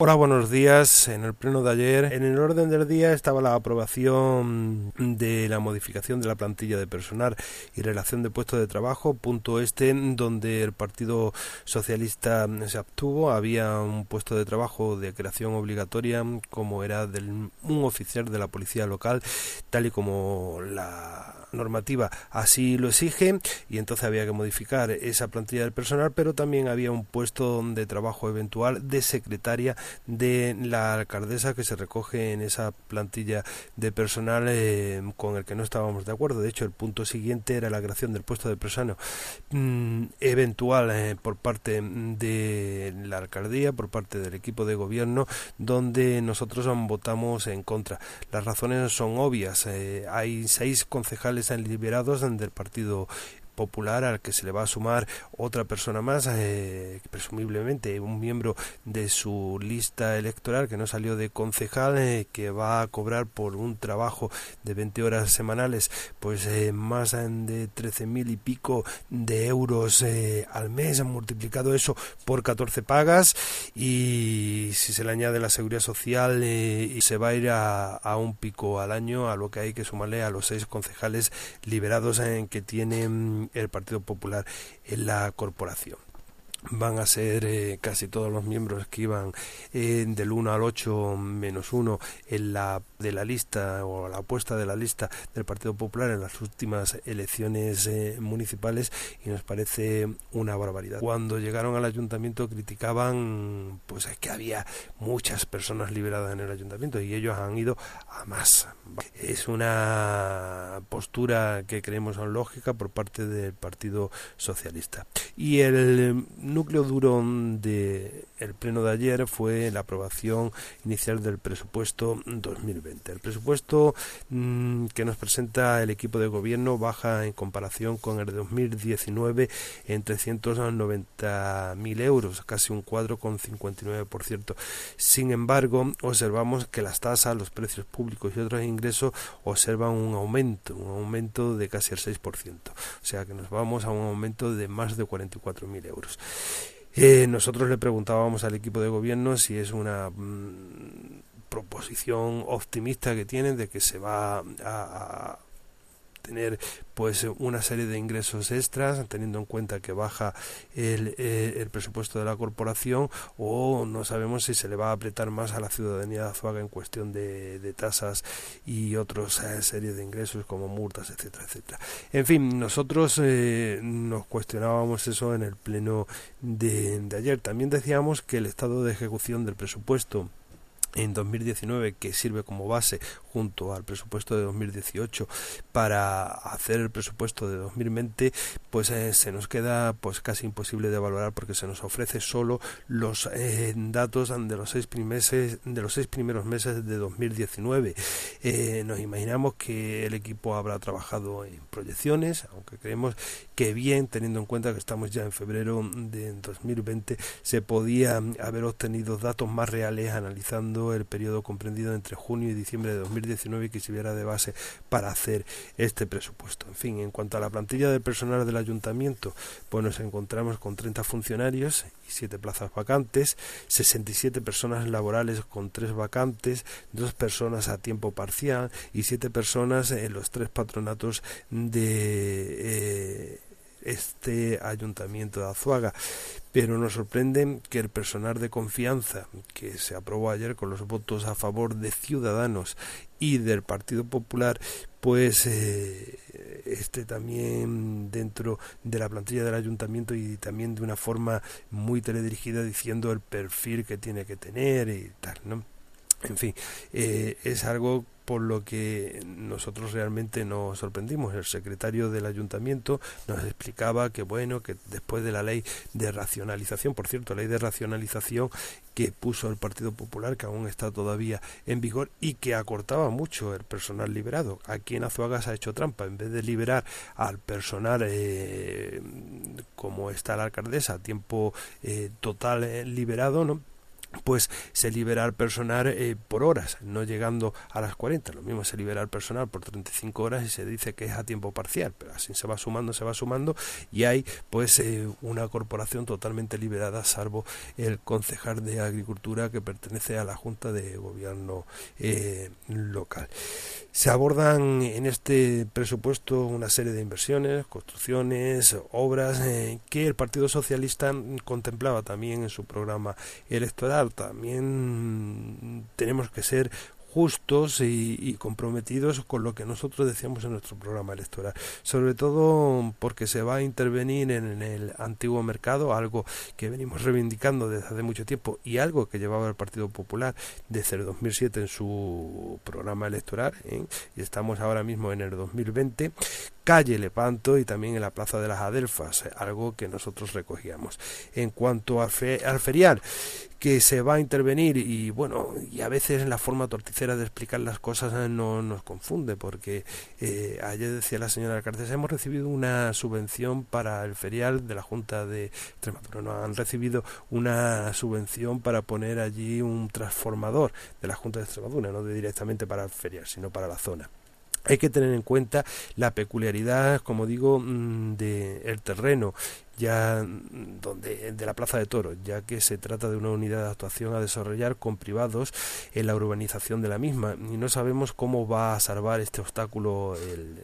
Hola, buenos días. En el pleno de ayer, en el orden del día estaba la aprobación de la modificación de la plantilla de personal y relación de puestos de trabajo, punto este donde el Partido Socialista se obtuvo. Había un puesto de trabajo de creación obligatoria como era del, un oficial de la policía local, tal y como la normativa así lo exige y entonces había que modificar esa plantilla del personal, pero también había un puesto de trabajo eventual de secretaria de la alcaldesa que se recoge en esa plantilla de personal eh, con el que no estábamos de acuerdo. De hecho, el punto siguiente era la creación del puesto de personal mm, eventual eh, por parte de la alcaldía, por parte del equipo de gobierno, donde nosotros votamos en contra. Las razones son obvias. Eh, hay seis concejales liberados del partido popular al que se le va a sumar otra persona más, eh, presumiblemente un miembro de su lista electoral que no salió de concejal, eh, que va a cobrar por un trabajo de 20 horas semanales, pues eh, más de 13 mil y pico de euros al mes, han multiplicado eso por 14 pagas y si se le añade la seguridad social se va a ir a, a, un pico al año, a lo que hay que sumarle a los seis concejales liberados en que tienen el Partido Popular en la corporación. Van a ser eh, casi todos los miembros que iban eh, del 1 al 8 menos 1 en la de la lista o la apuesta de la lista del Partido Popular en las últimas elecciones eh, municipales y nos parece una barbaridad. Cuando llegaron al ayuntamiento criticaban pues que había muchas personas liberadas en el ayuntamiento y ellos han ido a más. Es una postura que creemos lógica por parte del Partido Socialista. Y el núcleo duro de el pleno de ayer fue la aprobación inicial del presupuesto 2020. El presupuesto mm, que nos presenta el equipo de gobierno baja en comparación con el de 2019 en 390.000 euros, casi un cuadro con 59%. Sin embargo, observamos que las tasas, los precios públicos y otros ingresos observan un aumento, un aumento de casi el 6%. O sea que nos vamos a un aumento de más de 44.000 euros. Eh, nosotros le preguntábamos al equipo de gobierno si es una mm, proposición optimista que tienen de que se va a tener pues una serie de ingresos extras teniendo en cuenta que baja el, eh, el, presupuesto de la corporación o no sabemos si se le va a apretar más a la ciudadanía de Azuaga en cuestión de, tasas y otras eh, series de ingresos como multas etcétera etcétera. En fin nosotros eh, nos cuestionábamos eso en el pleno de ayer. También decíamos que el estado de ejecución del presupuesto en 2019 que sirve como base junto al presupuesto de 2018 para hacer el presupuesto de 2020 pues eh, se nos queda pues casi imposible de valorar porque se nos ofrece solo los eh, datos de los seis meses de los seis primeros meses de 2019 eh, nos imaginamos que el equipo habrá trabajado en proyecciones aunque creemos que bien teniendo en cuenta que estamos ya en febrero de 2020 se podía haber obtenido datos más reales analizando el periodo comprendido entre junio y diciembre de 2019 que sirviera de base para hacer este presupuesto. En fin, en cuanto a la plantilla de personal del ayuntamiento, pues nos encontramos con 30 funcionarios y 7 plazas vacantes, 67 personas laborales con 3 vacantes, 2 personas a tiempo parcial y 7 personas en los tres patronatos de eh, este ayuntamiento de Azuaga. Pero nos sorprende que el personal de confianza que se aprobó ayer con los votos a favor de Ciudadanos y del Partido Popular, pues eh, esté también dentro de la plantilla del ayuntamiento y también de una forma muy teledirigida diciendo el perfil que tiene que tener y tal, ¿no? En fin, eh, es algo por lo que nosotros realmente nos sorprendimos. El secretario del ayuntamiento nos explicaba que bueno, que después de la ley de racionalización, por cierto, ley de racionalización que puso el Partido Popular, que aún está todavía en vigor y que acortaba mucho el personal liberado. Aquí en Azuaga se ha hecho trampa, en vez de liberar al personal eh, como está la alcaldesa a tiempo eh, total eh, liberado, ¿no? Pues se libera al personal eh, por horas, no llegando a las 40. Lo mismo se libera al personal por 35 horas y se dice que es a tiempo parcial, pero así se va sumando, se va sumando y hay pues eh, una corporación totalmente liberada, salvo el concejal de Agricultura que pertenece a la Junta de Gobierno eh, local. Se abordan en este presupuesto una serie de inversiones, construcciones, obras que el Partido Socialista contemplaba también en su programa electoral también tenemos que ser justos y, comprometidos con lo que nosotros decíamos en nuestro programa electoral. Sobre todo porque se va a intervenir en el antiguo mercado, algo que venimos reivindicando desde hace mucho tiempo y algo que llevaba el Partido Popular desde el 2007 en su programa electoral. ¿eh? Y estamos ahora mismo en el 2020 calle Lepanto y también en la Plaza de las Adelfas, algo que nosotros recogíamos. En cuanto al, ferial, que se va a intervenir y bueno, y a veces la forma torticera de explicar las cosas eh, no nos confunde, porque eh, ayer decía la señora alcaldesa, hemos recibido una subvención para el ferial de la Junta de Extremadura, no han recibido una subvención para poner allí un transformador de la Junta de Extremadura, no directamente para el ferial, sino para la zona. Hay que tener en cuenta la peculiaridad, como digo, mm, del terreno ya mm, donde de la Plaza de Toros, ya que se trata de una unidad de actuación a desarrollar con privados en la urbanización de la misma. Y no sabemos cómo va a salvar este obstáculo el,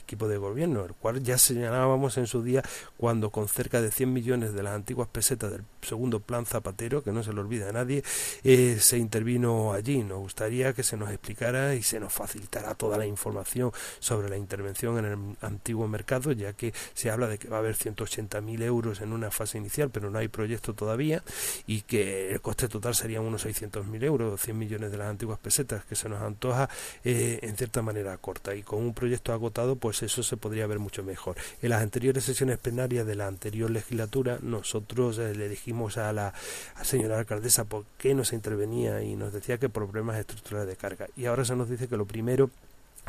equipo de gobierno, el cual ya señalábamos en su día cuando con cerca de 100 millones de las antiguas pesetas del segundo plan Zapatero, que no se lo olvida a nadie, eh, se intervino allí. Nos gustaría que se nos explicara y se nos facilitara toda la información sobre la intervención en el antiguo mercado, ya que se habla de que va a haber 180.000 euros en una fase inicial, pero no hay proyecto todavía, y que el coste total sería unos 600.000 euros, 100 millones de las antiguas pesetas, que se nos antoja eh, en cierta manera corta. Y con un proyecto agotado, pues eso se podría ver mucho mejor. En las anteriores sesiones plenarias de la anterior legislatura, nosotros eh, le dijimos a la señora alcaldesa por qué no se intervenía y nos decía que problemas estructurales de carga. Y ahora se nos dice que lo primero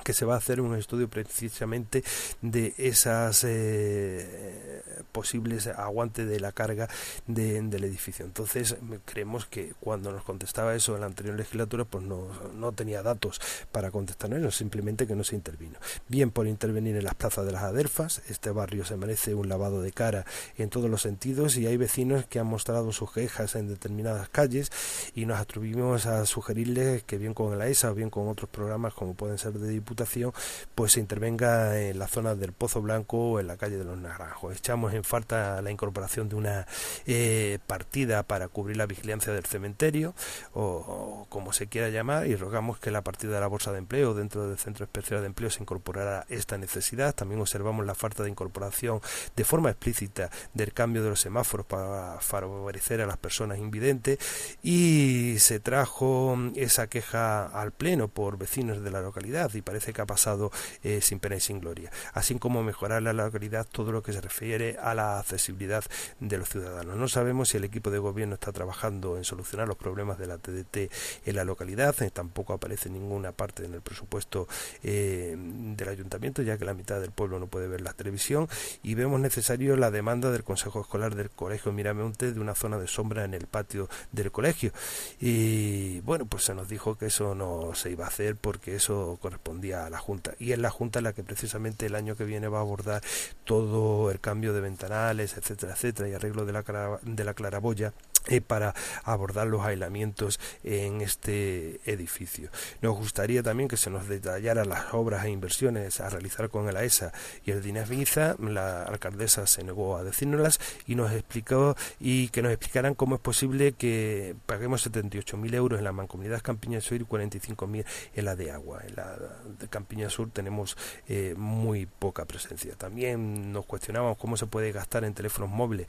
que se va a hacer un estudio precisamente de esas eh, posibles aguantes de la carga del edificio. Entonces creemos que cuando nos contestaba eso en la anterior legislatura, pues no, no tenía datos para contestarnos, simplemente que no se intervino. Bien por intervenir en las plazas de las Adelfas, este barrio se merece un lavado de cara en todos los sentidos y hay vecinos que han mostrado sus quejas en determinadas calles y nos atrevimos a sugerirles que bien con la ESA o bien con otros programas como pueden ser de Diputación, pues se intervenga en la zona del Pozo Blanco o en la calle de los Naranjos. Echamos en falta la incorporación de una eh, partida para cubrir la vigilancia del cementerio o, como se quiera llamar y rogamos que la partida de la bolsa de empleo dentro del Centro Especial de Empleo se incorporara esta necesidad. También observamos la falta de incorporación de forma explícita del cambio de los semáforos para favorecer a las personas invidentes y se trajo esa queja al pleno por vecinos de la localidad y parece que ha pasado eh, sin pena y sin gloria, así como mejorar la localidad todo lo que se refiere a la accesibilidad de los ciudadanos. No sabemos si el equipo de gobierno está trabajando en solucionar los problemas de la TDT en la localidad, eh, tampoco aparece ninguna parte en el presupuesto eh, del ayuntamiento, ya que la mitad del pueblo no puede ver la televisión, y vemos necesario la demanda del Consejo Escolar del Colegio Miramonte de una zona de sombra en el patio del colegio. Y bueno, pues se nos dijo que eso no se iba a hacer porque eso correspondía a la Junta. Y es la Junta la que precisamente el año que viene va a abordar todo el cambio de ventanales, etcétera, etcétera, y arreglo de la, de la claraboya eh, para abordar los aislamientos en este edificio. Nos gustaría también que se nos detallara las obras e inversiones a realizar con el AESA y el Dinavisa. La alcaldesa se negó a decírnoslas y nos explicó y que nos explicaran cómo es posible que paguemos 78.000 euros en la Mancomunidad Campiña Sur y 45.000 en la de Agua. En la de Campiña Sur tenemos eh, muy poca presencia. También nos cuestionamos cómo se puede gastar en teléfonos móviles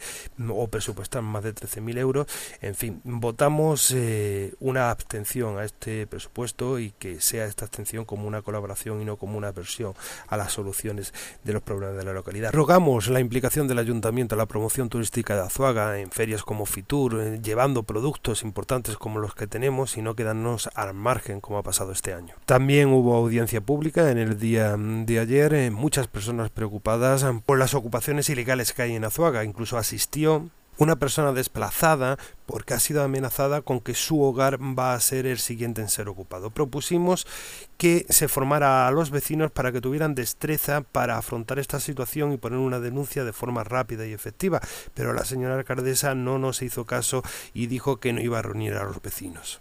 o presupuestar más de 13.000 euros en fin, votamos eh, una abstención a este presupuesto y que sea esta abstención como una colaboración y no como una aversión a las soluciones de los problemas de la localidad. Rogamos la implicación del ayuntamiento a la promoción turística de Azuaga en ferias como Fitur, eh, llevando productos importantes como los que tenemos y no quedarnos al margen como ha pasado este año. También hubo audiencia pública en el día de ayer, eh, muchas personas preocupadas por las ocupaciones ilegales que hay en Azuaga, incluso asistió una persona desplazada porque ha sido amenazada con que su hogar va a ser el siguiente en ser ocupado. Propusimos que se formara a los vecinos para que tuvieran destreza para afrontar esta situación y poner una denuncia de forma rápida y efectiva, pero la señora alcaldesa no nos hizo caso y dijo que no iba a reunir a los vecinos.